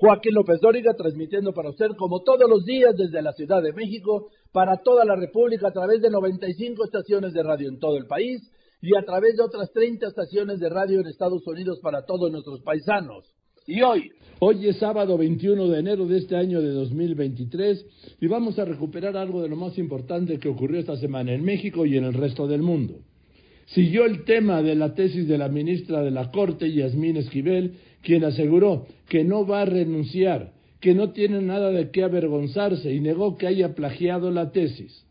Joaquín López Dóriga, transmitiendo para usted como todos los días desde la Ciudad de México, para toda la República a través de 95 estaciones de radio en todo el país y a través de otras 30 estaciones de radio en Estados Unidos para todos nuestros paisanos. Y hoy, Hoy es sábado 21 de enero de este año de 2023 y vamos a recuperar algo de lo más importante que ocurrió esta semana en México y en el resto del mundo. Siguió el tema de la tesis de la ministra de la Corte, Yasmín Esquivel, quien aseguró que no va a renunciar, que no tiene nada de qué avergonzarse y negó que haya plagiado la tesis.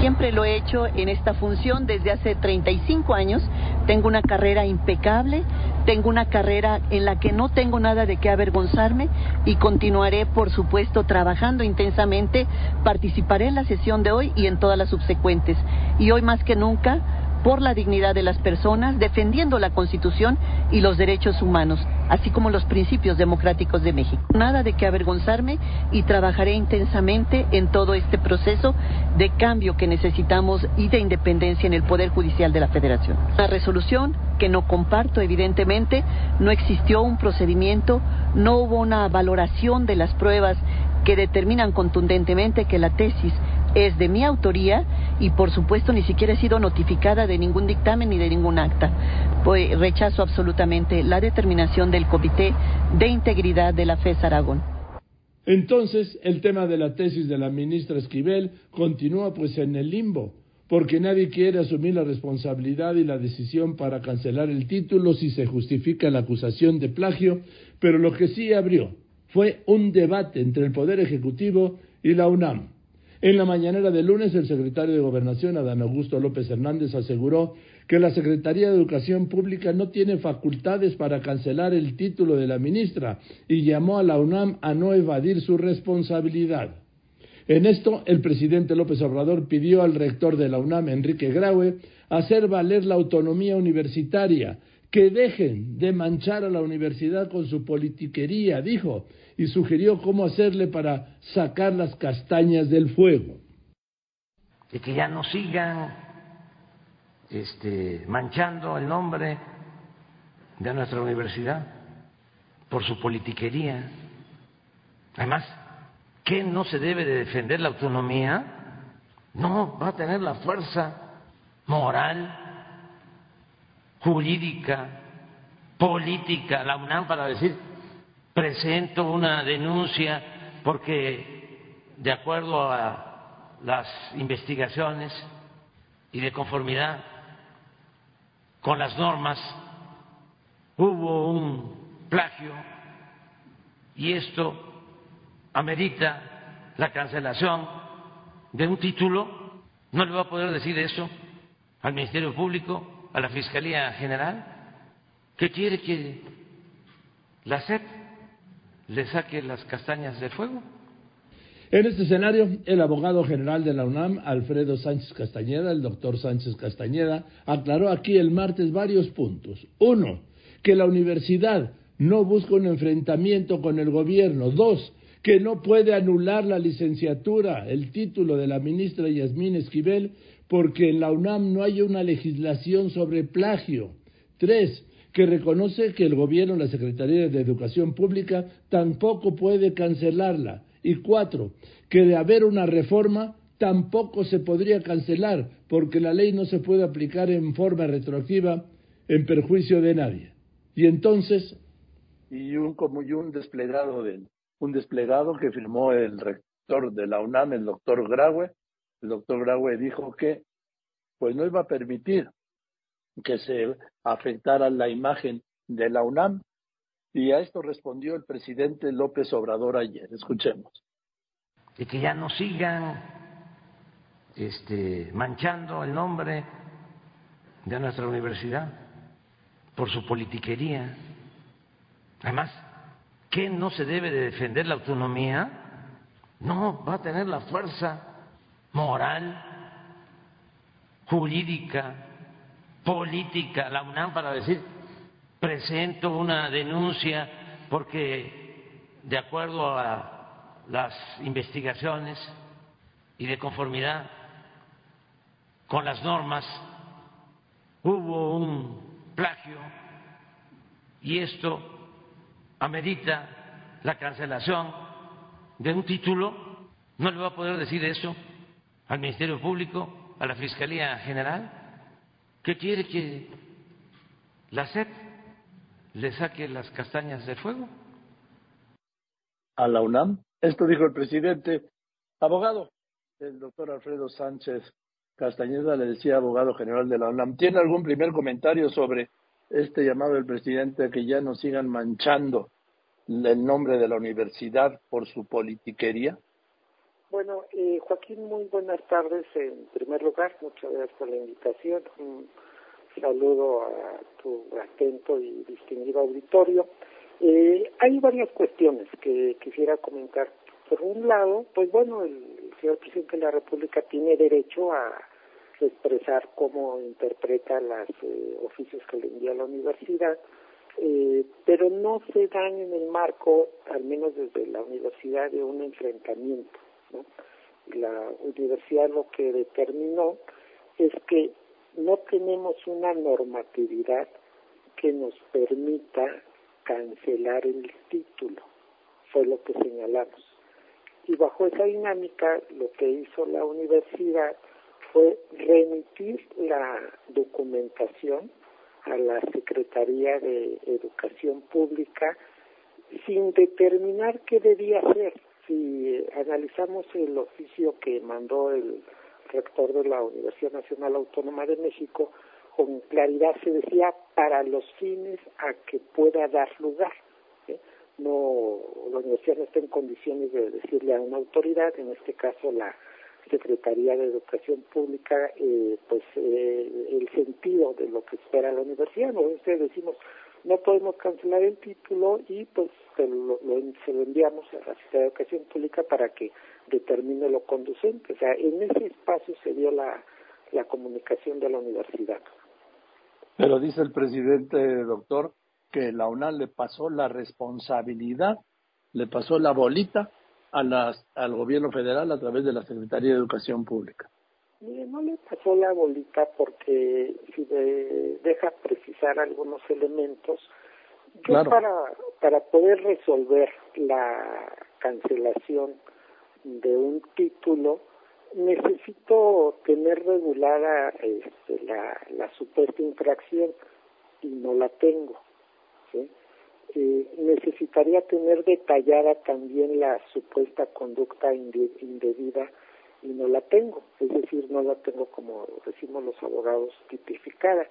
Siempre lo he hecho en esta función desde hace 35 años. Tengo una carrera impecable, tengo una carrera en la que no tengo nada de qué avergonzarme y continuaré, por supuesto, trabajando intensamente. Participaré en la sesión de hoy y en todas las subsecuentes. Y hoy más que nunca por la dignidad de las personas, defendiendo la Constitución y los derechos humanos, así como los principios democráticos de México. Nada de qué avergonzarme y trabajaré intensamente en todo este proceso de cambio que necesitamos y de independencia en el Poder Judicial de la Federación. La resolución que no comparto, evidentemente, no existió un procedimiento, no hubo una valoración de las pruebas que determinan contundentemente que la tesis es de mi autoría y por supuesto ni siquiera he sido notificada de ningún dictamen ni de ningún acta. Pues rechazo absolutamente la determinación del Comité de Integridad de la FES Aragón. Entonces, el tema de la tesis de la ministra Esquivel continúa pues en el limbo, porque nadie quiere asumir la responsabilidad y la decisión para cancelar el título si se justifica la acusación de plagio, pero lo que sí abrió fue un debate entre el Poder Ejecutivo y la UNAM. En la mañanera de lunes, el secretario de Gobernación, Adán Augusto López Hernández, aseguró que la Secretaría de Educación Pública no tiene facultades para cancelar el título de la ministra y llamó a la UNAM a no evadir su responsabilidad. En esto, el presidente López Obrador pidió al rector de la UNAM, Enrique Graue, hacer valer la autonomía universitaria, que dejen de manchar a la universidad con su politiquería, dijo, y sugirió cómo hacerle para sacar las castañas del fuego. Y que ya no sigan este, manchando el nombre de nuestra universidad por su politiquería. Además, ¿qué no se debe de defender la autonomía? No, va a tener la fuerza moral, jurídica, política, la UNAM para decir, presento una denuncia porque de acuerdo a las investigaciones y de conformidad con las normas hubo un plagio y esto amerita la cancelación de un título, no le va a poder decir eso al Ministerio Público, a la Fiscalía General, que quiere que la SEP le saque las castañas del fuego. En este escenario, el abogado general de la UNAM, Alfredo Sánchez Castañeda, el doctor Sánchez Castañeda, aclaró aquí el martes varios puntos. Uno, que la universidad no busca un enfrentamiento con el gobierno. Dos, que no puede anular la licenciatura, el título de la ministra Yasmín Esquivel, porque en la UNAM no hay una legislación sobre plagio. Tres, que reconoce que el gobierno, la Secretaría de Educación Pública, tampoco puede cancelarla. Y cuatro, que de haber una reforma tampoco se podría cancelar, porque la ley no se puede aplicar en forma retroactiva en perjuicio de nadie. Y entonces. Y un, como y un desplegado, de, un desplegado que firmó el rector de la UNAM, el doctor Graue. El doctor Graue dijo que pues no iba a permitir que se afectara la imagen de la UNAM. Y a esto respondió el presidente López Obrador ayer. Escuchemos. Y que ya no sigan este, manchando el nombre de nuestra universidad por su politiquería. Además, ¿qué no se debe de defender la autonomía? No, va a tener la fuerza moral, jurídica, política, la UNAM para decir, presento una denuncia porque de acuerdo a las investigaciones y de conformidad con las normas hubo un plagio y esto amerita la cancelación de un título, no le va a poder decir eso al Ministerio Público, a la Fiscalía General. ¿Qué quiere que la SEP le saque las castañas del fuego? A la UNAM. Esto dijo el presidente. Abogado, el doctor Alfredo Sánchez Castañeda le decía abogado general de la UNAM. ¿Tiene algún primer comentario sobre este llamado del presidente que ya no sigan manchando el nombre de la universidad por su politiquería? Bueno, eh, Joaquín, muy buenas tardes. En primer lugar, muchas gracias por la invitación. Un saludo a tu atento y distinguido auditorio. Eh, hay varias cuestiones que quisiera comentar. Por un lado, pues bueno, el señor presidente de la República tiene derecho a expresar cómo interpreta los eh, oficios que le envía la universidad, eh, pero no se dan en el marco, al menos desde la universidad, de un enfrentamiento. La universidad lo que determinó es que no tenemos una normatividad que nos permita cancelar el título, fue lo que señalamos. Y bajo esa dinámica, lo que hizo la universidad fue remitir la documentación a la Secretaría de Educación Pública sin determinar qué debía hacer. Si analizamos el oficio que mandó el rector de la Universidad Nacional Autónoma de México, con claridad se decía para los fines a que pueda dar lugar. No, la universidad no está en condiciones de decirle a una autoridad, en este caso la Secretaría de Educación Pública, eh, pues eh, el sentido de lo que espera la universidad. Nosotros decimos, no podemos cancelar el título y pues se lo, se lo enviamos a la Secretaría de Educación Pública para que determine lo conducente. O sea, en ese espacio se dio la, la comunicación de la universidad. Pero dice el presidente, doctor, que la UNAM le pasó la responsabilidad, le pasó la bolita a las, al gobierno federal a través de la Secretaría de Educación Pública. Mire, no le pasó la bolita porque si deja precisar algunos elementos, yo para, para poder resolver la cancelación de un título, necesito tener regulada este, la, la supuesta infracción y no la tengo. ¿sí? Eh, necesitaría tener detallada también la supuesta conducta indebida y no la tengo, es decir, no la tengo como decimos los abogados tipificada.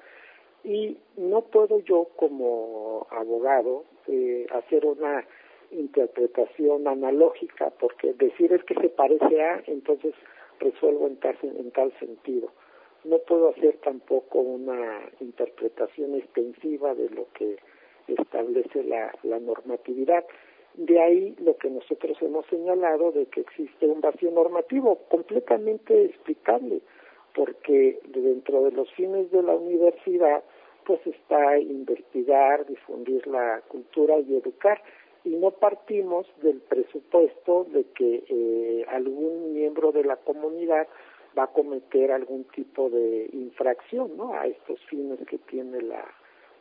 Y no puedo yo como abogado eh, hacer una interpretación analógica, porque decir es que se parece a, entonces resuelvo en tal, en tal sentido. No puedo hacer tampoco una interpretación extensiva de lo que establece la, la normatividad. De ahí lo que nosotros hemos señalado de que existe un vacío normativo completamente explicable, porque dentro de los fines de la universidad pues está investigar, difundir la cultura y educar y no partimos del presupuesto de que eh, algún miembro de la comunidad va a cometer algún tipo de infracción ¿no? a estos fines que tiene la,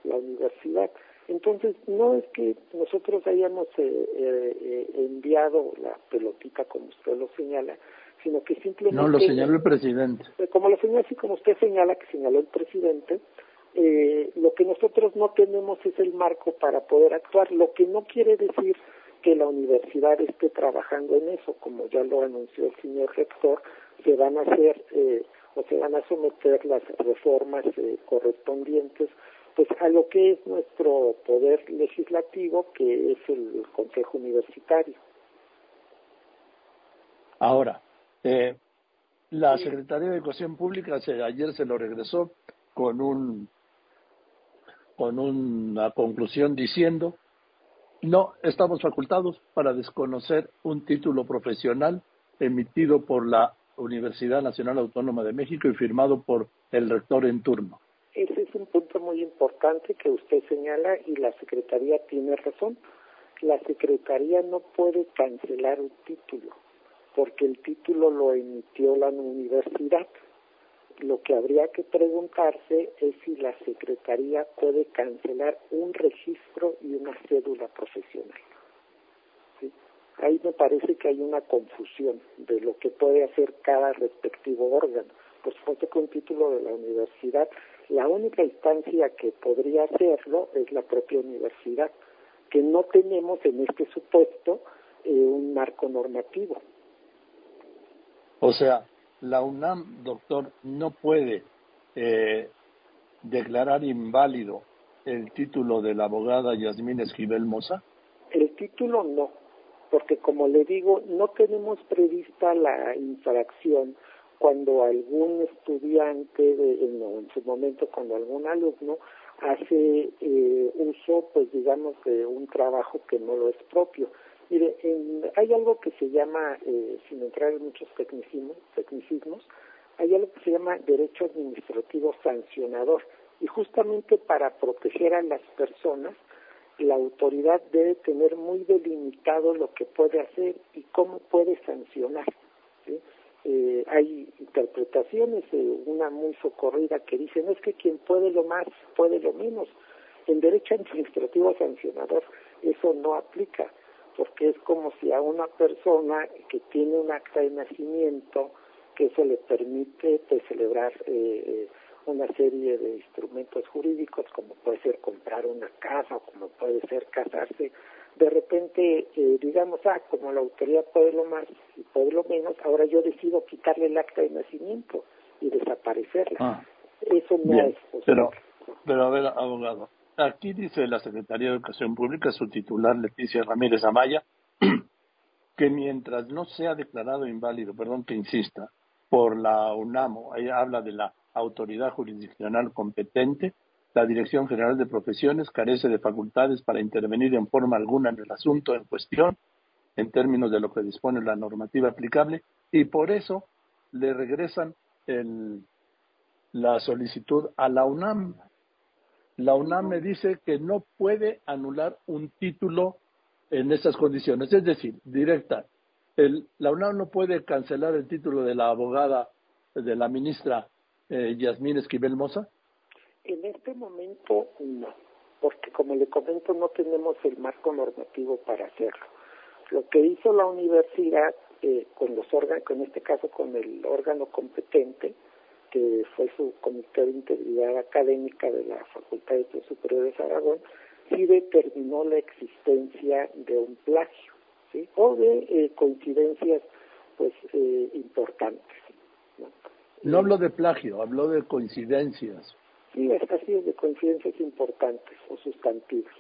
la universidad. Entonces, no es que nosotros hayamos eh, eh, enviado la pelotita como usted lo señala, sino que simplemente... No, lo señaló el presidente. Eh, como lo señala, así como usted señala que señaló el presidente, eh, lo que nosotros no tenemos es el marco para poder actuar, lo que no quiere decir que la universidad esté trabajando en eso, como ya lo anunció el señor rector, se van a hacer eh, o se van a someter las reformas eh, correspondientes pues a lo que es nuestro poder legislativo, que es el Consejo Universitario. Ahora, eh, la Secretaría de Educación Pública ayer se lo regresó con un con una conclusión diciendo no estamos facultados para desconocer un título profesional emitido por la Universidad Nacional Autónoma de México y firmado por el rector en turno. Ese es un punto muy importante que usted señala y la Secretaría tiene razón. La Secretaría no puede cancelar un título porque el título lo emitió la universidad. Lo que habría que preguntarse es si la Secretaría puede cancelar un registro y una cédula profesional. Ahí me parece que hay una confusión de lo que puede hacer cada respectivo órgano. Supuesto que un título de la universidad, la única instancia que podría hacerlo es la propia universidad, que no tenemos en este supuesto eh, un marco normativo. O sea, la UNAM, doctor, no puede eh, declarar inválido el título de la abogada Yasmín Esquivel Moza? El título no, porque como le digo, no tenemos prevista la infracción cuando algún estudiante, de, en, su momento cuando algún alumno hace eh, uso, pues digamos, de un trabajo que no lo es propio. Mire, hay algo que se llama, eh, sin entrar en muchos tecnicismos, tecnicismos, hay algo que se llama derecho administrativo sancionador. Y justamente para proteger a las personas, la autoridad debe tener muy delimitado lo que puede hacer y cómo puede sancionar. Eh, hay interpretaciones, una muy socorrida que dicen es que quien puede lo más puede lo menos. En derecho administrativo sancionador eso no aplica, porque es como si a una persona que tiene un acta de nacimiento, que eso le permite pues, celebrar eh, una serie de instrumentos jurídicos, como puede ser comprar una casa o como puede ser casarse, de repente eh, digamos, ah, como la autoridad puede lo más y puede lo menos, ahora yo decido quitarle el acta de nacimiento y desaparecerla. Ah, Eso no es posible. Pero, pero a ver, abogado, aquí dice la Secretaría de Educación Pública, su titular Leticia Ramírez Amaya, que mientras no sea declarado inválido, perdón que insista, por la UNAMO, ella habla de la autoridad jurisdiccional competente, la Dirección General de Profesiones carece de facultades para intervenir en forma alguna en el asunto en cuestión, en términos de lo que dispone la normativa aplicable, y por eso le regresan el, la solicitud a la UNAM. La UNAM me dice que no puede anular un título en esas condiciones, es decir, directa. El, la UNAM no puede cancelar el título de la abogada, de la ministra eh, Yasmín Esquivel Moza? En este momento no, porque como le comento no tenemos el marco normativo para hacerlo. Lo que hizo la universidad eh, con los órganos, en este caso con el órgano competente, que fue su Comité de Integridad Académica de la Facultad de Estudios Superiores de Aragón, sí determinó la existencia de un plagio, ¿sí? o de eh, coincidencias pues eh, importantes. No hablo de plagio, hablo de coincidencias. Sí, así de coincidencias importantes o sustantivas.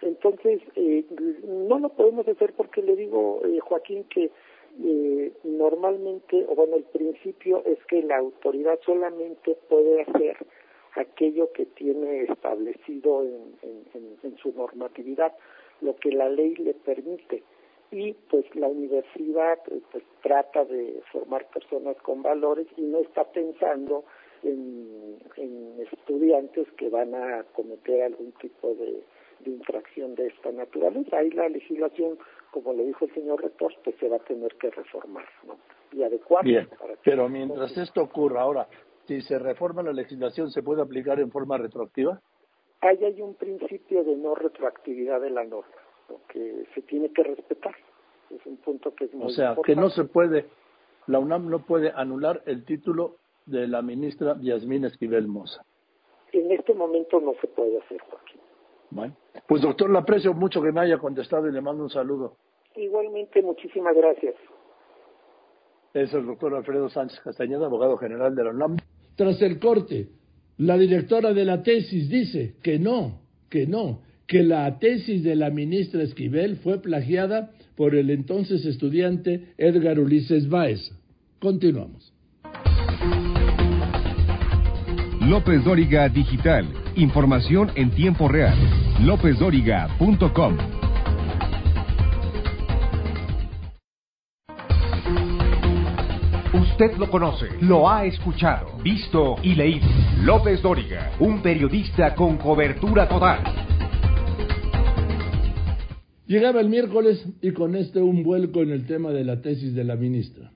Entonces, eh, no lo podemos hacer porque le digo, eh, Joaquín, que eh, normalmente, o bueno, el principio es que la autoridad solamente puede hacer aquello que tiene establecido en su normatividad, lo que la ley le permite y pues la universidad pues trata de formar personas con valores y no está pensando en, en estudiantes que van a cometer algún tipo de, infracción de esta naturaleza. Ahí la legislación, como le dijo el señor rector, pues se va a tener que reformar ¿no? y adecuar. Bien, pero mientras esto ocurra ahora, si se reforma la legislación, ¿se puede aplicar en forma retroactiva? Ahí hay un principio de no retroactividad de la norma que se tiene que respetar. Es un punto que es muy O sea, que no se puede, la UNAM no puede anular el título de la ministra Yasmín Esquivel Moza. En este momento no se puede hacer, Joaquín. Bueno, pues doctor, le aprecio mucho que me haya contestado y le mando un saludo. Igualmente, muchísimas gracias. Es el doctor Alfredo Sánchez Castañeda, abogado general de la UNAM. Tras el corte, la directora de la tesis dice que no, que no, que la tesis de la ministra Esquivel fue plagiada por el entonces estudiante Edgar Ulises Báez. Continuamos. López Dóriga Digital. Información en tiempo real. LópezDóriga.com. Usted lo conoce, lo ha escuchado, visto y leído. López Dóriga, un periodista con cobertura total. Llegaba el miércoles y con este un vuelco en el tema de la tesis de la ministra.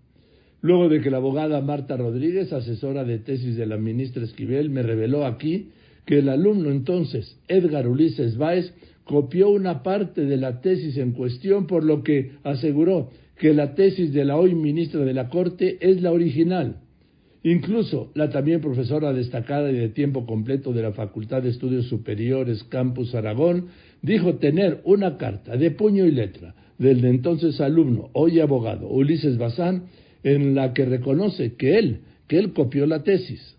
Luego de que la abogada Marta Rodríguez, asesora de tesis de la ministra Esquivel, me reveló aquí que el alumno entonces, Edgar Ulises Báez, copió una parte de la tesis en cuestión, por lo que aseguró que la tesis de la hoy ministra de la Corte es la original. Incluso la también profesora destacada y de tiempo completo de la Facultad de Estudios Superiores Campus Aragón dijo tener una carta de puño y letra del de entonces alumno, hoy abogado, Ulises Bazán, en la que reconoce que él, que él copió la tesis.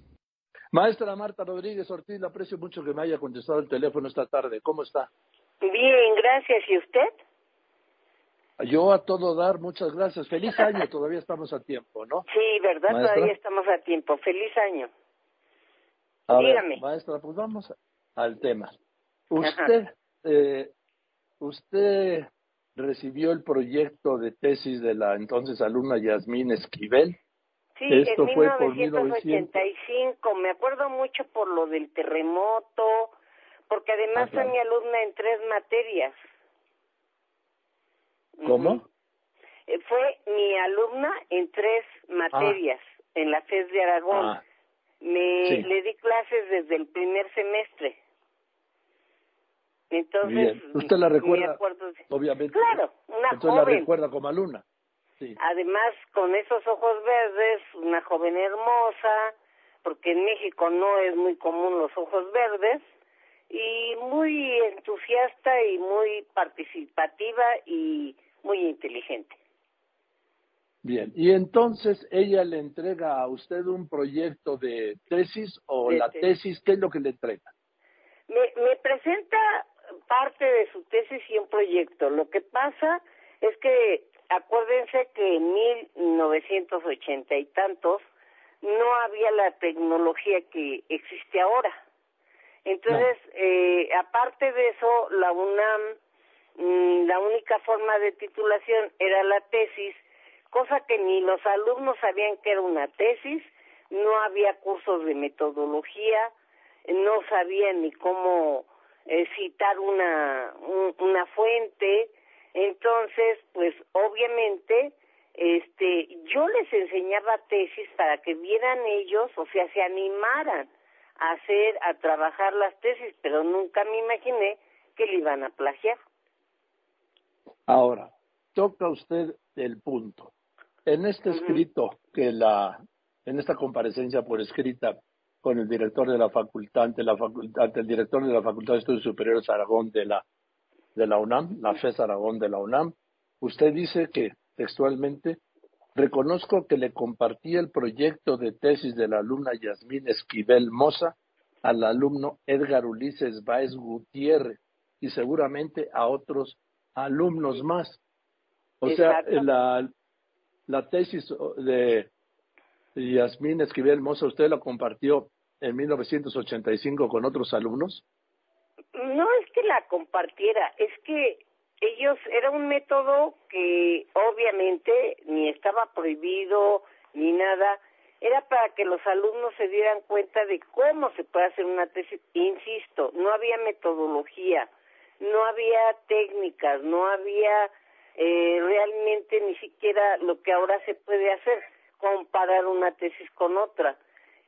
Maestra Marta Rodríguez Ortiz, le aprecio mucho que me haya contestado el teléfono esta tarde. ¿Cómo está? Bien, gracias. ¿Y usted? Yo a todo dar, muchas gracias. Feliz año, todavía estamos a tiempo, ¿no? Sí, ¿verdad? Todavía estamos a tiempo. Feliz año. Dígame. maestra, pues vamos al tema. Usted, eh, usted recibió el proyecto de tesis de la entonces alumna Yasmín Esquivel. Sí, Esto en fue 1985. Me acuerdo mucho por lo del terremoto, porque además fue mi alumna en tres materias. ¿Cómo? Eh, fue mi alumna en tres materias en la FES de Aragón. Ah. Me le di clases desde el primer semestre. Entonces, usted la recuerda, obviamente. Claro, una Entonces la recuerda como alumna. Sí. Además, con esos ojos verdes, una joven hermosa, porque en México no es muy común los ojos verdes, y muy entusiasta y muy participativa y muy inteligente. Bien, y entonces ella le entrega a usted un proyecto de tesis o la tesis. ¿qué es lo que le entrega? Me, me presenta parte de su tesis y un proyecto. Lo que pasa es que acuérdense que en 1980 y tantos no había la tecnología que existe ahora. Entonces, eh, aparte de eso, la UNAM, mm, la única forma de titulación era la tesis, cosa que ni los alumnos sabían que era una tesis, no había cursos de metodología, no sabían ni cómo eh, citar una, una fuente, entonces, pues obviamente, este, yo les enseñaba tesis para que vieran ellos, o sea, se animaran a hacer, a trabajar las tesis, pero nunca me imaginé que le iban a plagiar. Ahora, toca usted el punto. En este escrito que la, en esta comparecencia por escrita con el director de la facultad, ante la facultad, el director de la Facultad de Estudios Superiores Aragón de la, de la UNAM, la FES Aragón de la UNAM, usted dice que textualmente Reconozco que le compartí el proyecto de tesis de la alumna Yasmín Esquivel Moza al alumno Edgar Ulises Baez Gutiérrez y seguramente a otros alumnos más. O sea, la, la tesis de Yasmín Esquivel Moza, ¿usted la compartió en 1985 con otros alumnos? No es que la compartiera, es que ellos era un método que obviamente ni estaba prohibido ni nada, era para que los alumnos se dieran cuenta de cómo se puede hacer una tesis. Insisto, no había metodología, no había técnicas, no había eh, realmente ni siquiera lo que ahora se puede hacer, comparar una tesis con otra.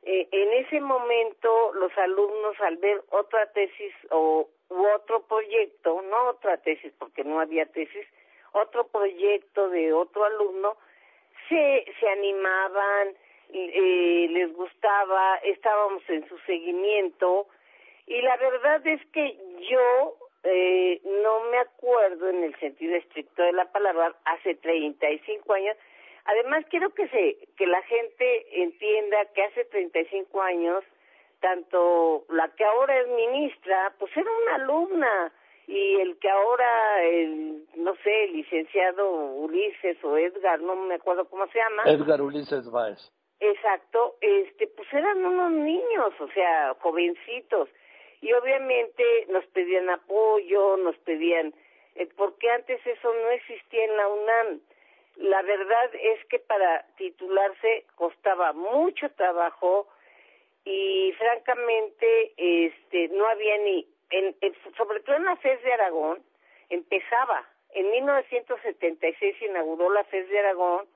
Eh, en ese momento los alumnos al ver otra tesis o u otro proyecto, no otra tesis porque no había tesis, otro proyecto de otro alumno, se, se animaban, eh, les gustaba, estábamos en su seguimiento y la verdad es que yo eh, no me acuerdo en el sentido estricto de la palabra hace 35 años. Además quiero que se que la gente entienda que hace 35 años tanto la que ahora es ministra, pues era una alumna y el que ahora, el, no sé, el licenciado Ulises o Edgar, no me acuerdo cómo se llama. Edgar Ulises Báez. Exacto, este, pues eran unos niños, o sea, jovencitos. Y obviamente nos pedían apoyo, nos pedían, eh, porque antes eso no existía en la UNAM. La verdad es que para titularse costaba mucho trabajo y francamente este no había ni en, sobre todo en la FES de Aragón empezaba en 1976 se inauguró la FES de Aragón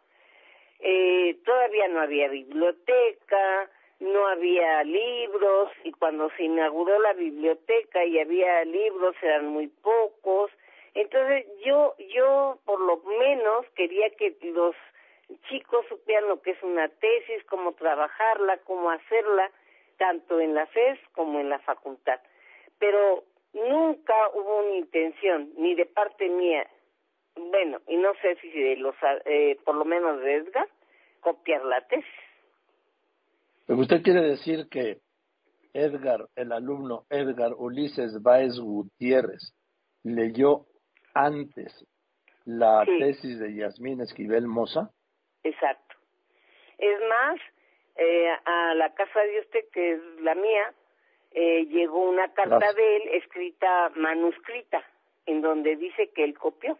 eh, todavía no había biblioteca no había libros y cuando se inauguró la biblioteca y había libros eran muy pocos entonces yo yo por lo menos quería que los chicos supieran lo que es una tesis cómo trabajarla cómo hacerla tanto en la FES como en la facultad. Pero nunca hubo una intención ni de parte mía bueno y no sé si de los eh, por lo menos de Edgar copiar la tesis. Usted quiere decir que Edgar, el alumno Edgar Ulises Báez Gutiérrez, leyó antes la tesis de Yasmín Esquivel Moza. Exacto. Es más, eh, a la casa de usted, que es la mía, eh, llegó una carta de él escrita, manuscrita, en donde dice que él copió.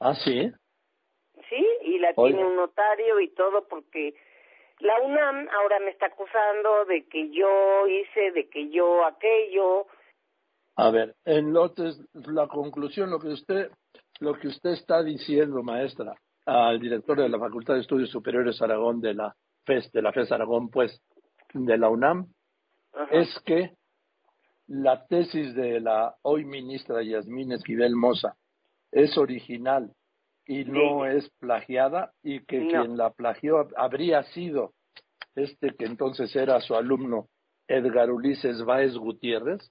Ah, sí. Sí, y la tiene un notario y todo porque la UNAM ahora me está acusando de que yo hice, de que yo aquello. A ver, en lotes, la conclusión, lo que usted, lo que usted está diciendo, maestra, al director de la Facultad de Estudios Superiores Aragón de la FES, de la FES Aragón, pues, de la UNAM, es que la tesis de la hoy ministra Yasmín Esquivel Moza es original y no es plagiada y que quien la plagió habría sido este que entonces era su alumno Edgar Ulises Báez Gutiérrez?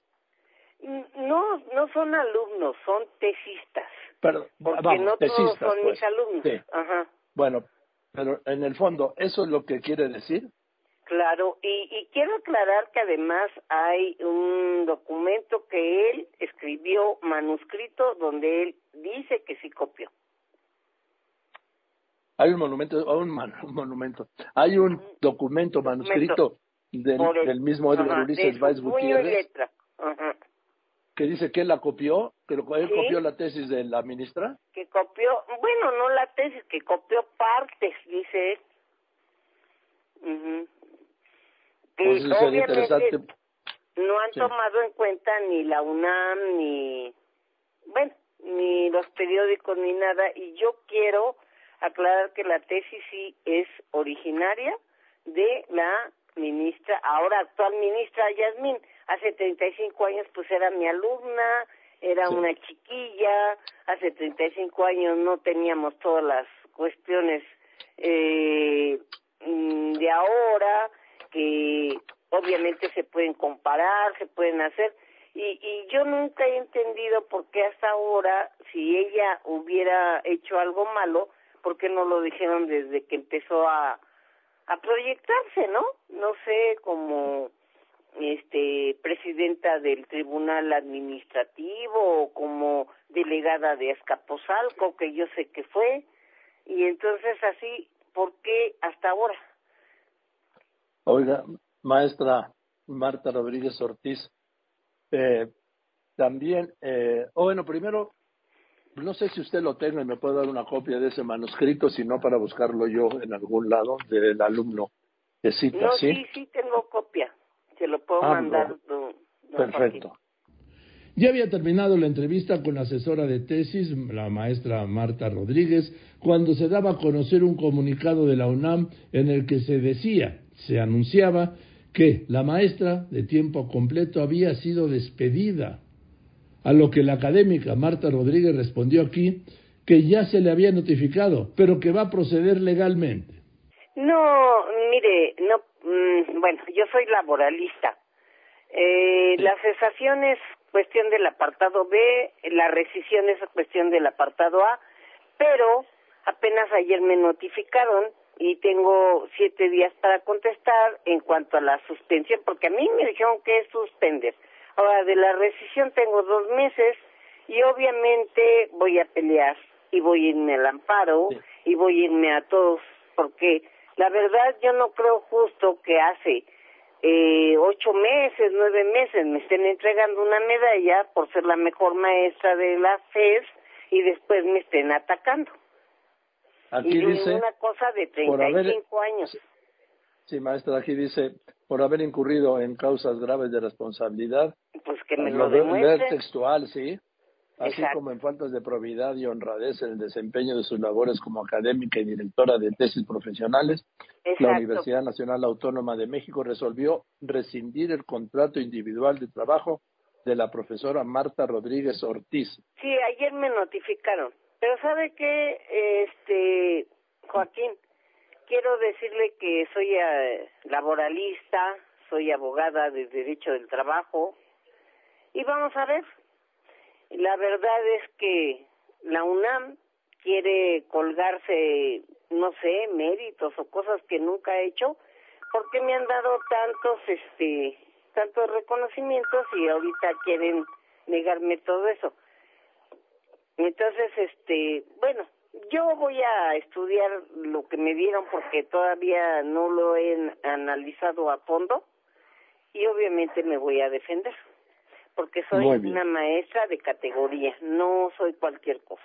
No, no son alumnos, son tesistas. Pero, porque no todos son mis pues. alumnos. Ajá. Bueno, pero en el fondo, ¿eso es lo que quiere decir? Claro, y, y quiero aclarar que además hay un documento que él escribió manuscrito donde él dice que sí copió. Hay un monumento, un, monumento, hay un documento manuscrito del, mismo Edgar Ulises Weiss Gutiérrez que dice que él la copió, que él copió la tesis de la ministra. Que copió, bueno, no la tesis, que copió partes, dice él. Pues interesante. no han tomado en cuenta ni la UNAM, ni, bueno, ni los periódicos, ni nada, y yo quiero aclarar que la tesis sí es originaria de la ministra, ahora actual ministra Yasmín. Hace 35 años pues era mi alumna, era una chiquilla, hace 35 años no teníamos todas las cuestiones eh, mm, de ahora, que obviamente se pueden comparar, se pueden hacer, y, y yo nunca he entendido por qué hasta ahora, si ella hubiera hecho algo malo, ¿por qué no lo dijeron desde que empezó a, a proyectarse, no? No sé, como este presidenta del tribunal administrativo o como delegada de Escaposalco, que yo sé que fue, y entonces así, ¿por qué hasta ahora? Oiga, maestra Marta Rodríguez Ortiz, eh, también, eh, oh, bueno, primero no sé si usted lo tenga y me puede dar una copia de ese manuscrito, si no para buscarlo yo en algún lado del alumno que cita, no, ¿sí? sí, tengo copia. Se lo puedo ah, mandar. Perfecto. Ya había terminado la entrevista con la asesora de tesis, la maestra Marta Rodríguez, cuando se daba a conocer un comunicado de la UNAM en el que se decía, se anunciaba, que la maestra de tiempo completo había sido despedida a lo que la académica Marta Rodríguez respondió aquí que ya se le había notificado, pero que va a proceder legalmente. No, mire, no, mm, bueno, yo soy laboralista. Eh, La cesación es cuestión del apartado B, la rescisión es cuestión del apartado A, pero apenas ayer me notificaron y tengo siete días para contestar en cuanto a la suspensión, porque a mí me dijeron que es suspender. Ahora, de la rescisión tengo dos meses y obviamente voy a pelear y voy a irme al amparo y voy a irme a todos porque la verdad yo no creo justo que hace eh, ocho meses, nueve meses me estén entregando una medalla por ser la mejor maestra de la FES y después me estén atacando. Aquí y dice, una cosa de por haber- 35 años. Sí, maestra, aquí dice, por haber incurrido en causas graves de responsabilidad, Pues que me lo demuestre. textual, sí, así Exacto. como en faltas de probidad y honradez en el desempeño de sus labores como académica y directora de tesis profesionales, la. Universidad Nacional Autónoma de México resolvió rescindir el contrato individual de trabajo de la profesora Marta Rodríguez Ortiz. Sí, ayer me notificaron. Pero ¿sabe qué, este, Joaquín? Quiero decirle que soy eh, laboralista, soy abogada de Derecho del Trabajo y vamos a ver. La verdad es que la UNAM quiere colgarse, no sé, méritos o cosas que nunca ha hecho, porque me han dado tantos, este, tantos reconocimientos y ahorita quieren negarme todo eso. Entonces, este, bueno, yo voy a estudiar lo que me dieron porque todavía no lo he analizado a fondo y obviamente me voy a defender porque soy una maestra de categoría, no soy cualquier cosa.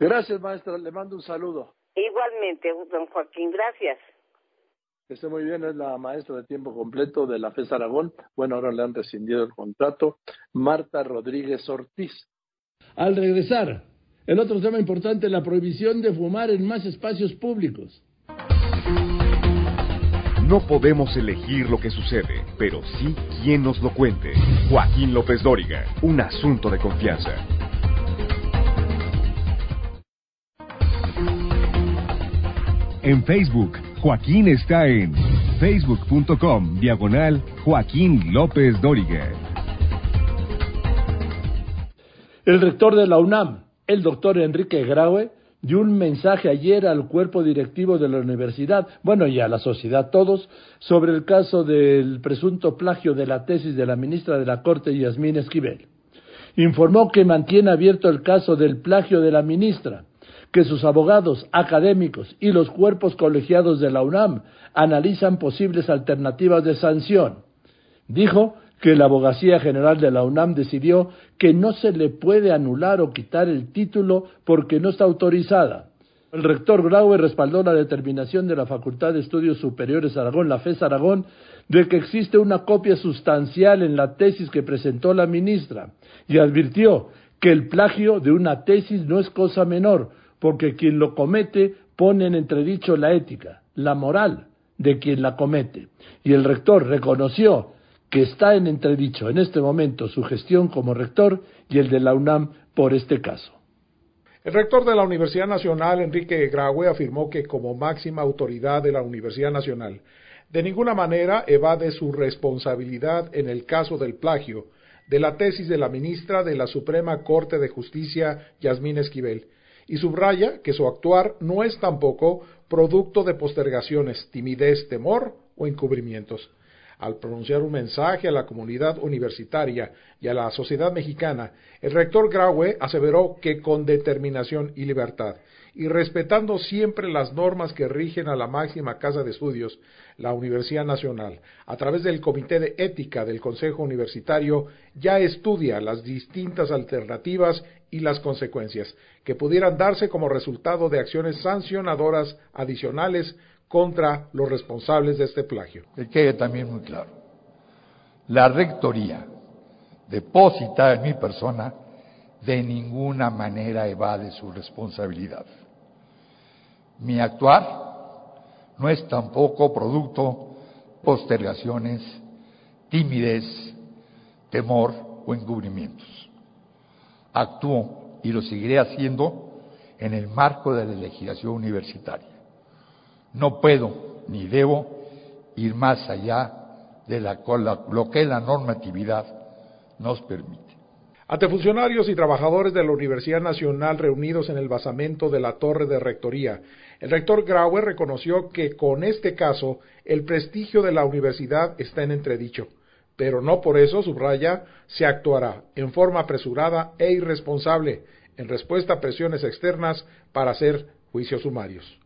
Gracias, maestra, le mando un saludo. Igualmente, don Joaquín, gracias. Que esté muy bien, es la maestra de tiempo completo de la FES Aragón. Bueno, ahora le han rescindido el contrato. Marta Rodríguez Ortiz. Al regresar, el otro tema importante, la prohibición de fumar en más espacios públicos. No podemos elegir lo que sucede, pero sí quién nos lo cuente. Joaquín López Dóriga, un asunto de confianza. En Facebook, Joaquín está en facebook.com diagonal Joaquín López Dóriga. El rector de la UNAM, el doctor Enrique Graue, dio un mensaje ayer al cuerpo directivo de la universidad, bueno, y a la sociedad todos, sobre el caso del presunto plagio de la tesis de la ministra de la Corte, Yasmín Esquivel. Informó que mantiene abierto el caso del plagio de la ministra, que sus abogados, académicos y los cuerpos colegiados de la UNAM analizan posibles alternativas de sanción. Dijo que la Abogacía General de la UNAM decidió que no se le puede anular o quitar el título porque no está autorizada. El rector Graue respaldó la determinación de la Facultad de Estudios Superiores Aragón, la FES Aragón, de que existe una copia sustancial en la tesis que presentó la ministra y advirtió que el plagio de una tesis no es cosa menor, porque quien lo comete pone en entredicho la ética, la moral de quien la comete. Y el rector reconoció que está en entredicho en este momento su gestión como rector y el de la UNAM por este caso. El rector de la Universidad Nacional, Enrique Graue, afirmó que como máxima autoridad de la Universidad Nacional, de ninguna manera evade su responsabilidad en el caso del plagio de la tesis de la ministra de la Suprema Corte de Justicia, Yasmín Esquivel, y subraya que su actuar no es tampoco producto de postergaciones, timidez, temor o encubrimientos. Al pronunciar un mensaje a la comunidad universitaria y a la sociedad mexicana, el rector Graue aseveró que con determinación y libertad, y respetando siempre las normas que rigen a la máxima casa de estudios, la Universidad Nacional, a través del Comité de Ética del Consejo Universitario, ya estudia las distintas alternativas y las consecuencias que pudieran darse como resultado de acciones sancionadoras adicionales contra los responsables de este plagio. Que quede también muy claro. La rectoría depositada en mi persona de ninguna manera evade su responsabilidad. Mi actuar no es tampoco producto postergaciones, timidez, temor o encubrimientos. Actúo y lo seguiré haciendo en el marco de la legislación universitaria. No puedo ni debo ir más allá de la, lo que la normatividad nos permite. Ante funcionarios y trabajadores de la Universidad Nacional reunidos en el basamento de la Torre de Rectoría, el rector Grauer reconoció que con este caso el prestigio de la universidad está en entredicho, pero no por eso, subraya, se actuará en forma apresurada e irresponsable en respuesta a presiones externas para hacer juicios sumarios.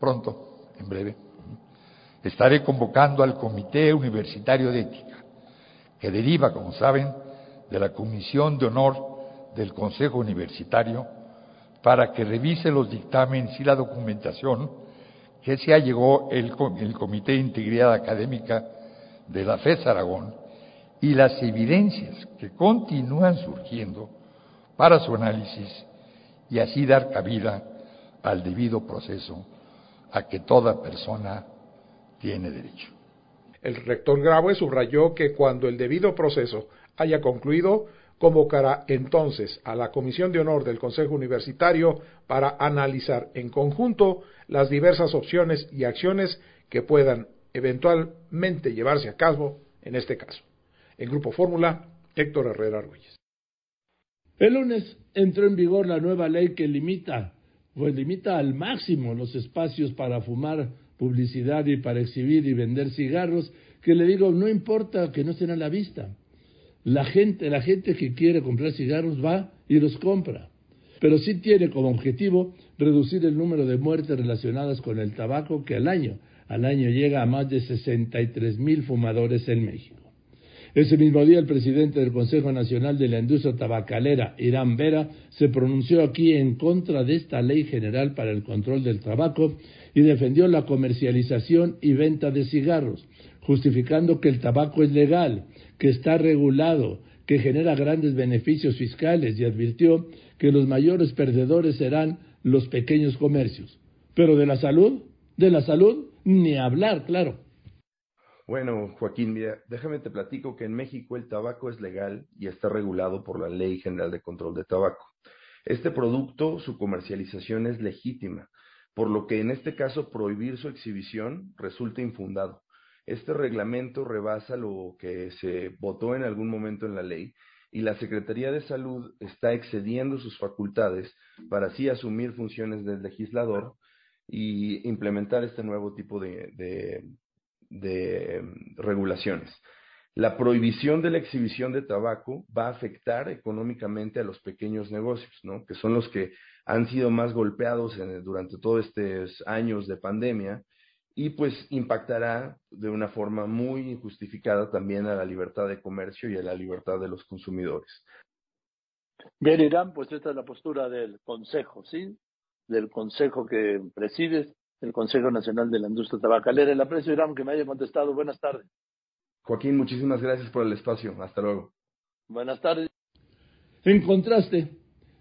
Pronto, en breve, estaré convocando al Comité Universitario de Ética, que deriva, como saben, de la Comisión de Honor del Consejo Universitario para que revise los dictámenes y la documentación que se allegó el, el Comité de Integridad Académica de la FES Aragón y las evidencias que continúan surgiendo para su análisis y así dar cabida al debido proceso a que toda persona tiene derecho. El rector Graue subrayó que cuando el debido proceso haya concluido, convocará entonces a la Comisión de Honor del Consejo Universitario para analizar en conjunto las diversas opciones y acciones que puedan eventualmente llevarse a cabo en este caso. En Grupo Fórmula, Héctor Herrera Ruiz. El lunes entró en vigor la nueva ley que limita, pues limita al máximo los espacios para fumar publicidad y para exhibir y vender cigarros, que le digo, no importa que no estén a la vista. La gente, la gente que quiere comprar cigarros va y los compra. Pero sí tiene como objetivo reducir el número de muertes relacionadas con el tabaco, que al año, al año llega a más de 63 mil fumadores en México. Ese mismo día, el presidente del Consejo Nacional de la Industria Tabacalera, Irán Vera, se pronunció aquí en contra de esta ley general para el control del tabaco y defendió la comercialización y venta de cigarros, justificando que el tabaco es legal, que está regulado, que genera grandes beneficios fiscales y advirtió que los mayores perdedores serán los pequeños comercios. Pero de la salud, de la salud, ni hablar, claro. Bueno, Joaquín, mira, déjame te platico que en México el tabaco es legal y está regulado por la Ley General de Control de Tabaco. Este producto, su comercialización es legítima, por lo que en este caso prohibir su exhibición resulta infundado. Este reglamento rebasa lo que se votó en algún momento en la ley y la Secretaría de Salud está excediendo sus facultades para así asumir funciones del legislador y implementar este nuevo tipo de, de, de regulaciones. La prohibición de la exhibición de tabaco va a afectar económicamente a los pequeños negocios, ¿no? que son los que han sido más golpeados durante todos estos años de pandemia y pues impactará de una forma muy injustificada también a la libertad de comercio y a la libertad de los consumidores. Bien, Irán, pues esta es la postura del Consejo, ¿sí? Del Consejo que presides el Consejo Nacional de la Industria Tabacalera. El aprecio, Irán, que me haya contestado. Buenas tardes. Joaquín, muchísimas gracias por el espacio. Hasta luego. Buenas tardes. En contraste,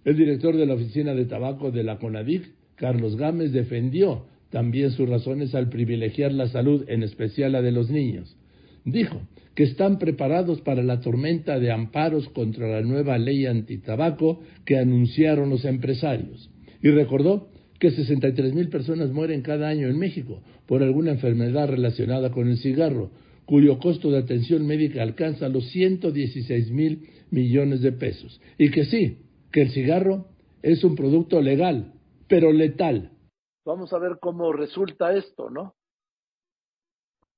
el director de la Oficina de Tabaco de la CONADIC, Carlos Gámez, defendió también sus razones al privilegiar la salud, en especial la de los niños. Dijo que están preparados para la tormenta de amparos contra la nueva ley antitabaco que anunciaron los empresarios. Y recordó que 63 mil personas mueren cada año en México por alguna enfermedad relacionada con el cigarro, cuyo costo de atención médica alcanza los 116 mil millones de pesos. Y que sí, que el cigarro es un producto legal, pero letal. Vamos a ver cómo resulta esto, ¿no?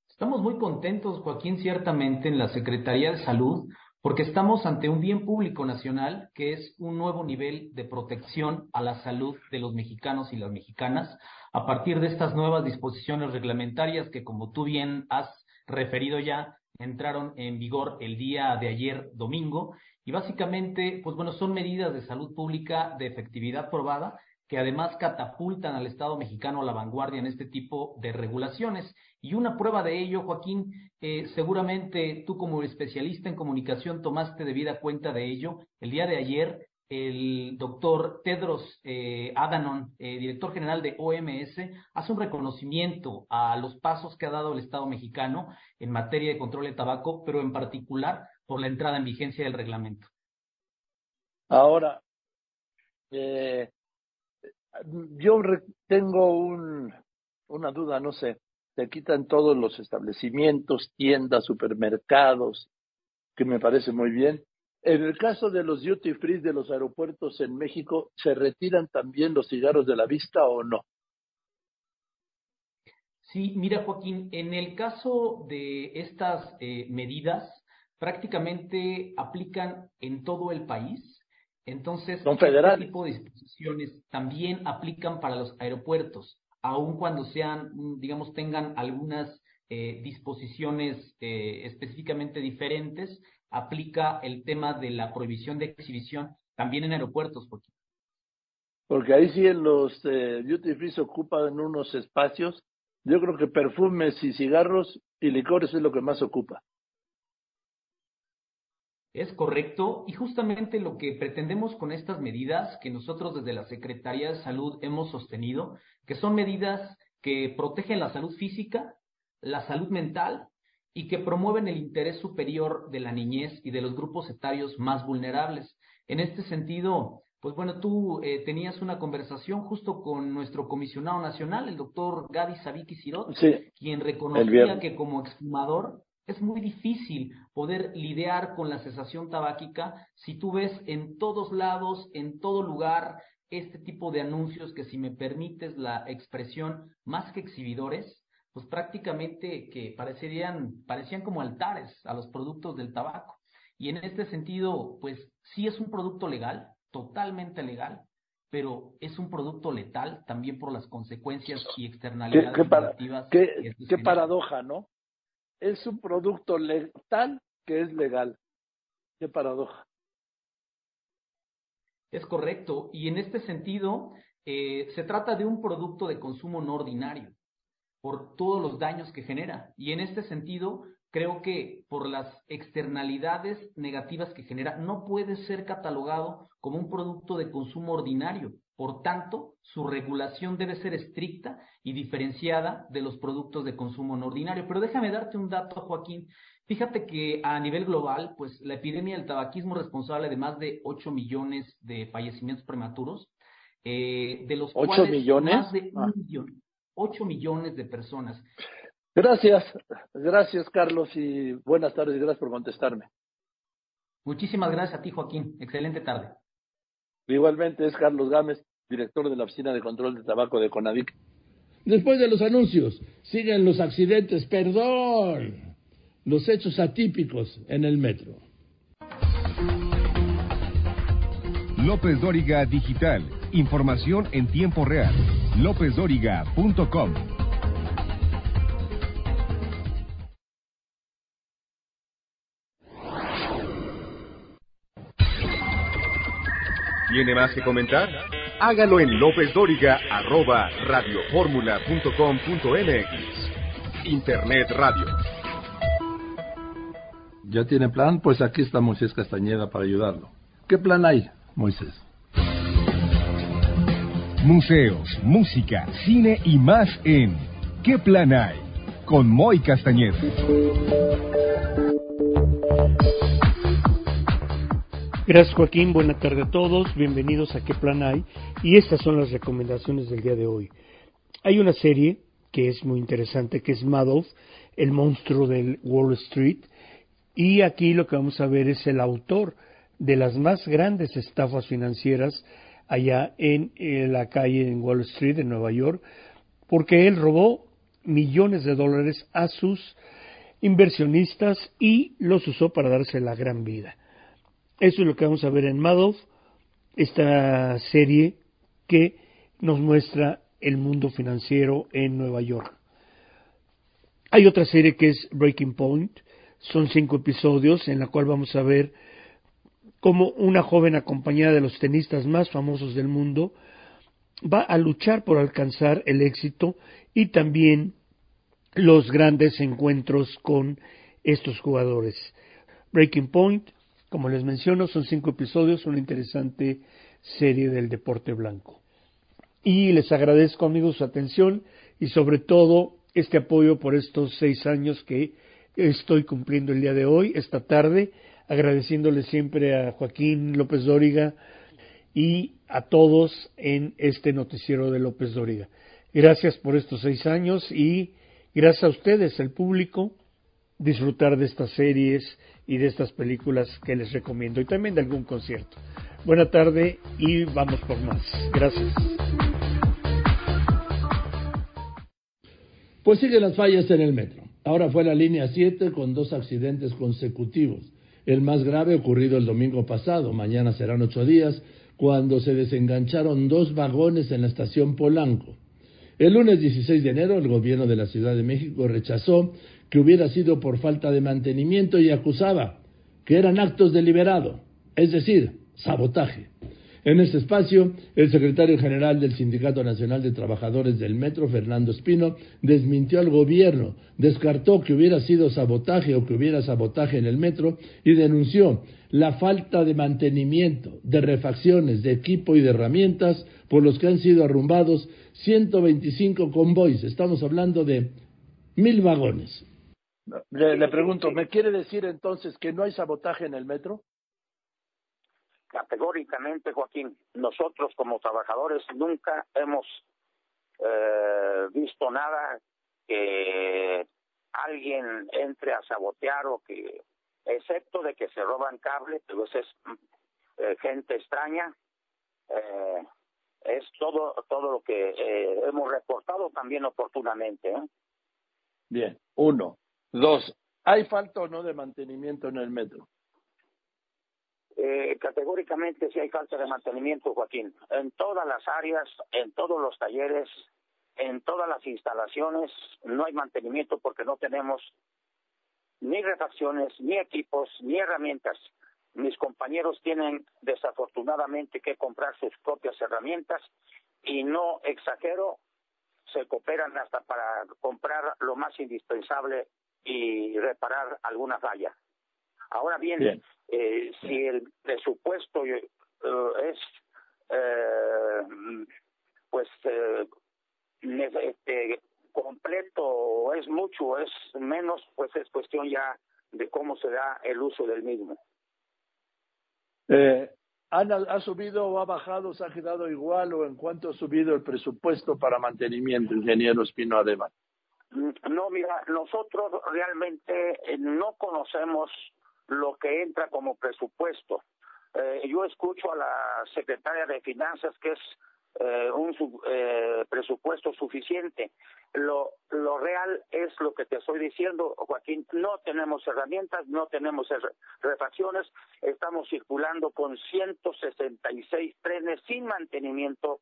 Estamos muy contentos, Joaquín, ciertamente en la Secretaría de Salud, porque estamos ante un bien público nacional que es un nuevo nivel de protección a la salud de los mexicanos y las mexicanas a partir de estas nuevas disposiciones reglamentarias que, como tú bien has referido ya, entraron en vigor el día de ayer domingo. Y básicamente, pues bueno, son medidas de salud pública de efectividad probada que además catapultan al Estado mexicano a la vanguardia en este tipo de regulaciones. Y una prueba de ello, Joaquín, seguramente tú como especialista en comunicación tomaste debida cuenta de ello. El día de ayer, el doctor Tedros eh, Adhanom, eh, director general de OMS, hace un reconocimiento a los pasos que ha dado el Estado mexicano en materia de control de tabaco, pero en particular por la entrada en vigencia del reglamento. Ahora, eh, yo tengo un, una duda, no sé, se quitan todos los establecimientos, tiendas, supermercados, que me parece muy bien. En el caso de los duty free de los aeropuertos en México, ¿se retiran también los cigarros de la vista o no? Sí, mira Joaquín, en el caso de estas eh, medidas, prácticamente aplican en todo el país entonces, este tipo de disposiciones también aplican para los aeropuertos, aun cuando sean, digamos, tengan algunas eh, disposiciones eh, específicamente diferentes, aplica el tema de la prohibición de exhibición también en aeropuertos. Porque... porque ahí sí en los eh, duty free se ocupan unos espacios. Yo creo que perfumes y cigarros y licores es lo que más ocupa. Es correcto y justamente lo que pretendemos con estas medidas que nosotros desde la Secretaría de Salud hemos sostenido, que son medidas que protegen la salud física, la salud mental y que promueven el interés superior de la niñez y de los grupos etarios más vulnerables. En este sentido, pues bueno, tú eh, tenías una conversación justo con nuestro comisionado nacional, el doctor Gaby Sabiki Sirot, quien reconocía que como exfumador es muy difícil poder lidiar con la cesación tabáquica si tú ves en todos lados, en todo lugar, este tipo de anuncios que si me permites la expresión, más que exhibidores, pues prácticamente que parecerían, parecían como altares a los productos del tabaco. Y en este sentido, pues sí es un producto legal, totalmente legal, pero es un producto letal también por las consecuencias y externalidades qué, negativas. qué paradoja, ¿no? Es un producto letal que es legal. Qué paradoja. Es correcto. Y en este sentido, eh, se trata de un producto de consumo no ordinario por todos los daños que genera. Y en este sentido, creo que por las externalidades negativas que genera, no puede ser catalogado como un producto de consumo ordinario. Por tanto, su regulación debe ser estricta y diferenciada de los productos de consumo no ordinario. Pero déjame darte un dato, Joaquín. Fíjate que a nivel global, pues la epidemia del tabaquismo es responsable de más de 8 millones de fallecimientos prematuros, eh, de los cuales millones? más de un ah. millón, 8 millones de personas. Gracias, gracias Carlos y buenas tardes y gracias por contestarme. Muchísimas gracias a ti, Joaquín. Excelente tarde. Igualmente es Carlos Gámez, director de la Oficina de Control de Tabaco de Conavic. Después de los anuncios, siguen los accidentes, perdón, los hechos atípicos en el metro. López Dóriga Digital. Información en tiempo real. LópezDóriga.com. ¿Tiene más que comentar? Hágalo en radioformula.com.mx. Internet Radio. ¿Ya tiene plan? Pues aquí está Moisés Castañeda para ayudarlo. ¿Qué plan hay, Moisés? Museos, música, cine y más en ¿Qué plan hay? Con Moy Castañeda. Gracias Joaquín, buena tarde a todos, bienvenidos a ¿Qué plan hay? Y estas son las recomendaciones del día de hoy. Hay una serie que es muy interesante, que es Madoff, el monstruo del Wall Street, y aquí lo que vamos a ver es el autor de las más grandes estafas financieras allá en, en la calle en Wall Street, en Nueva York, porque él robó millones de dólares a sus inversionistas y los usó para darse la gran vida. Eso es lo que vamos a ver en Madoff, esta serie que nos muestra el mundo financiero en Nueva York. Hay otra serie que es Breaking Point, son cinco episodios en la cual vamos a ver cómo una joven acompañada de los tenistas más famosos del mundo va a luchar por alcanzar el éxito y también los grandes encuentros con estos jugadores. Breaking Point como les menciono, son cinco episodios, una interesante serie del deporte blanco. Y les agradezco amigos su atención y sobre todo este apoyo por estos seis años que estoy cumpliendo el día de hoy, esta tarde, agradeciéndole siempre a Joaquín López Dóriga y a todos en este noticiero de López Dóriga. Gracias por estos seis años y gracias a ustedes, el público, disfrutar de estas series y de estas películas que les recomiendo y también de algún concierto. Buena tarde y vamos por más. Gracias. Pues siguen las fallas en el metro. Ahora fue la línea 7 con dos accidentes consecutivos. El más grave ocurrido el domingo pasado, mañana serán ocho días, cuando se desengancharon dos vagones en la estación Polanco. El lunes 16 de enero, el gobierno de la Ciudad de México rechazó que hubiera sido por falta de mantenimiento y acusaba que eran actos deliberados, es decir, sabotaje. En este espacio, el secretario general del Sindicato Nacional de Trabajadores del Metro, Fernando Espino, desmintió al gobierno, descartó que hubiera sido sabotaje o que hubiera sabotaje en el metro y denunció la falta de mantenimiento, de refacciones, de equipo y de herramientas por los que han sido arrumbados 125 convoys. Estamos hablando de mil vagones. Le, pregunto, ¿me quiere decir entonces que no hay sabotaje en el metro? Categóricamente, Joaquín, nosotros como trabajadores nunca hemos eh, visto nada que alguien entre a sabotear o que, excepto de que se roban cables, pero es eh, gente extraña, eh, es todo todo lo que hemos reportado también oportunamente. Bien, uno. Dos, ¿hay falta o no de mantenimiento en el metro? Eh, categóricamente sí hay falta de mantenimiento, Joaquín. En todas las áreas, en todos los talleres, en todas las instalaciones, no hay mantenimiento porque no tenemos ni refacciones, ni equipos, ni herramientas. Mis compañeros tienen desafortunadamente que comprar sus propias herramientas y no exagero, se cooperan hasta para comprar lo más indispensable y reparar alguna falla. Ahora bien, Eh, si el presupuesto eh, es eh, pues eh, este, completo o es mucho es menos, pues es cuestión ya de cómo se da el uso del mismo. Eh, ¿Ha subido o ha bajado, se ha quedado igual o en cuánto ha subido el presupuesto para mantenimiento, ingeniero Espino Además? No, mira, nosotros realmente eh, no conocemos lo que entra como presupuesto. Eh, yo escucho a la secretaria de Finanzas que es eh, un eh, presupuesto suficiente. Lo, lo real es lo que te estoy diciendo, Joaquín. No tenemos herramientas, no tenemos refacciones. Estamos circulando con 166 trenes sin mantenimiento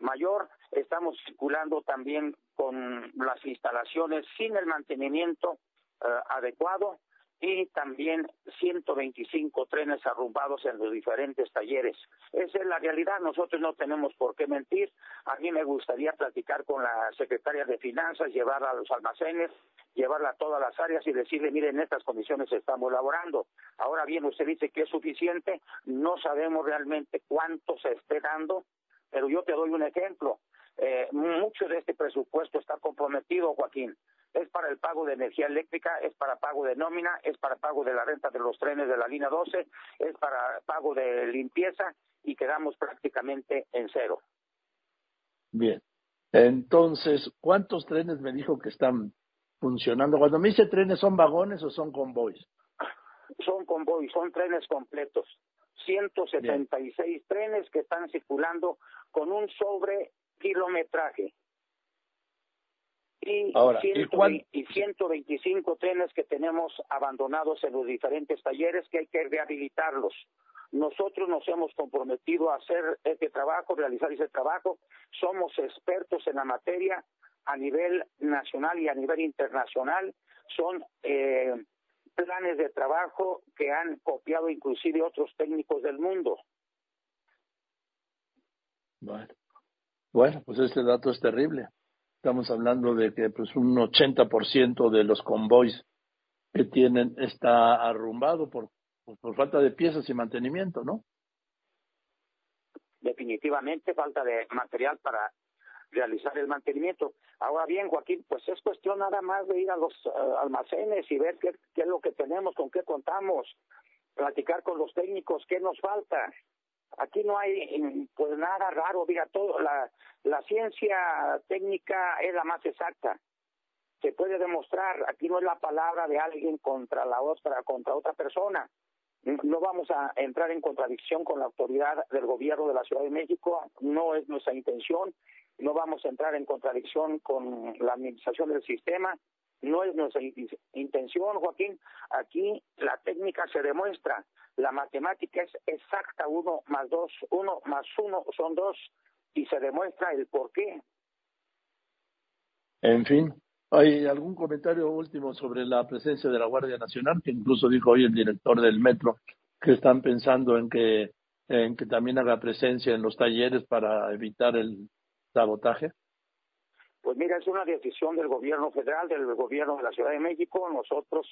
mayor. Estamos circulando también con las instalaciones sin el mantenimiento eh, adecuado y también 125 trenes arrumbados en los diferentes talleres. Esa es la realidad, nosotros no tenemos por qué mentir. A mí me gustaría platicar con la secretaria de Finanzas, llevarla a los almacenes, llevarla a todas las áreas y decirle, miren, en estas condiciones estamos laborando. Ahora bien, usted dice que es suficiente, no sabemos realmente cuánto se esté dando, pero yo te doy un ejemplo. Eh, mucho de este presupuesto está comprometido, Joaquín. Es para el pago de energía eléctrica, es para pago de nómina, es para pago de la renta de los trenes de la línea 12, es para pago de limpieza y quedamos prácticamente en cero. Bien. Entonces, ¿cuántos trenes me dijo que están funcionando? Cuando me dice trenes, ¿son vagones o son convoys? Son convoys, son trenes completos. 176 trenes que están circulando con un sobre kilometraje. Y, Ahora, ¿y, 125 trenes que tenemos abandonados en los diferentes talleres que hay que rehabilitarlos. Nosotros nos hemos comprometido a hacer este trabajo, realizar ese trabajo. Somos expertos en la materia a nivel nacional y a nivel internacional. Son eh, planes de trabajo que han copiado inclusive otros técnicos del mundo. Bueno, bueno pues este dato es terrible. Estamos hablando de que pues un 80% de los convoys que tienen está arrumbado por, por falta de piezas y mantenimiento, ¿no? Definitivamente falta de material para realizar el mantenimiento. Ahora bien, Joaquín, pues es cuestión nada más de ir a los eh, almacenes y ver qué, es lo que tenemos, con qué contamos, platicar con los técnicos, qué nos falta. Aquí no hay pues nada raro, diga todo, la ciencia técnica es la más exacta. Se puede demostrar, aquí no es la palabra de alguien contra la otra, contra otra persona. No vamos a entrar en contradicción con la autoridad del gobierno de la Ciudad de México, no es nuestra intención, no vamos a entrar en contradicción con la administración del sistema, no es nuestra intención, Joaquín. Aquí la técnica se demuestra, la matemática es exacta, uno más dos, uno más uno son dos, y se demuestra el por qué. En fin, ¿hay algún comentario último sobre la presencia de la Guardia Nacional? Que incluso dijo hoy el director del metro que están pensando en que en que también haga presencia en los talleres para evitar el sabotaje? Pues mira, es una decisión del gobierno federal, del gobierno de la Ciudad de México. Nosotros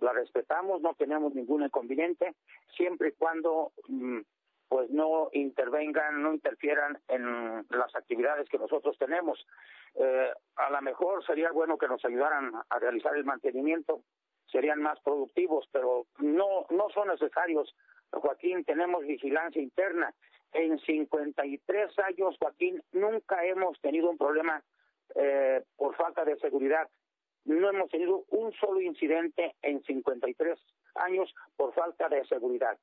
la respetamos, no tenemos ningún inconveniente, siempre y cuando mm, pues no intervengan, no interfieran en las actividades que nosotros tenemos. Eh, a lo mejor sería bueno que nos ayudaran a realizar el mantenimiento, serían más productivos, pero no no son necesarios. Joaquín, tenemos vigilancia interna. En 53 años, Joaquín, nunca hemos tenido un problema eh, por falta de seguridad. No hemos tenido un solo incidente en 53 años por falta de seguridad.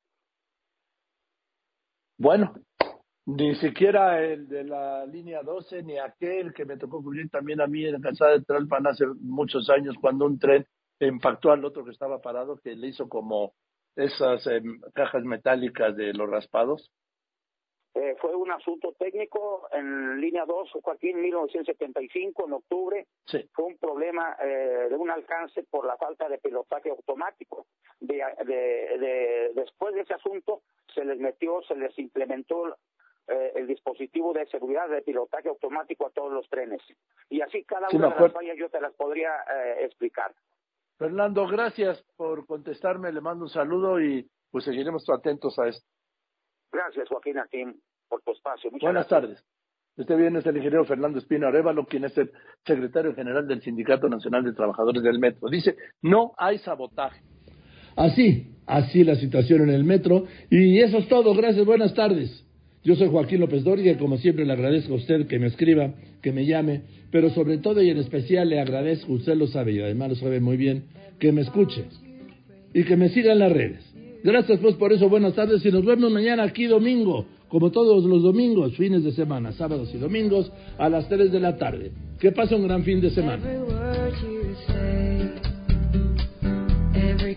Bueno, ni siquiera el de la línea 12, ni aquel que me tocó cubrir también a mí en la calzada de Tralpan hace muchos años, cuando un tren impactó al otro que estaba parado, que le hizo como esas em, cajas metálicas de los raspados. Eh, fue un asunto técnico en línea 2, Joaquín, 1975, en octubre. Sí. Fue un problema eh, de un alcance por la falta de pilotaje automático. De, de, de, después de ese asunto, se les metió, se les implementó eh, el dispositivo de seguridad de pilotaje automático a todos los trenes. Y así cada una de las fallas yo te las podría eh, explicar. Fernando, gracias por contestarme, le mando un saludo y pues seguiremos atentos a esto. Gracias, Joaquín Akim, por tu espacio. Muchas Buenas gracias. tardes. Este viernes el ingeniero Fernando Espino Arevalo, quien es el secretario general del Sindicato Nacional de Trabajadores del Metro. Dice, no hay sabotaje. Así, así la situación en el metro. Y eso es todo. Gracias, buenas tardes. Yo soy Joaquín López Dóriga y como siempre le agradezco a usted que me escriba, que me llame, pero sobre todo y en especial le agradezco, usted lo sabe y además lo sabe muy bien, que me escuche y que me siga en las redes. Gracias pues por eso, buenas tardes y nos vemos mañana aquí domingo, como todos los domingos, fines de semana, sábados y domingos a las 3 de la tarde. Que pase un gran fin de semana. Every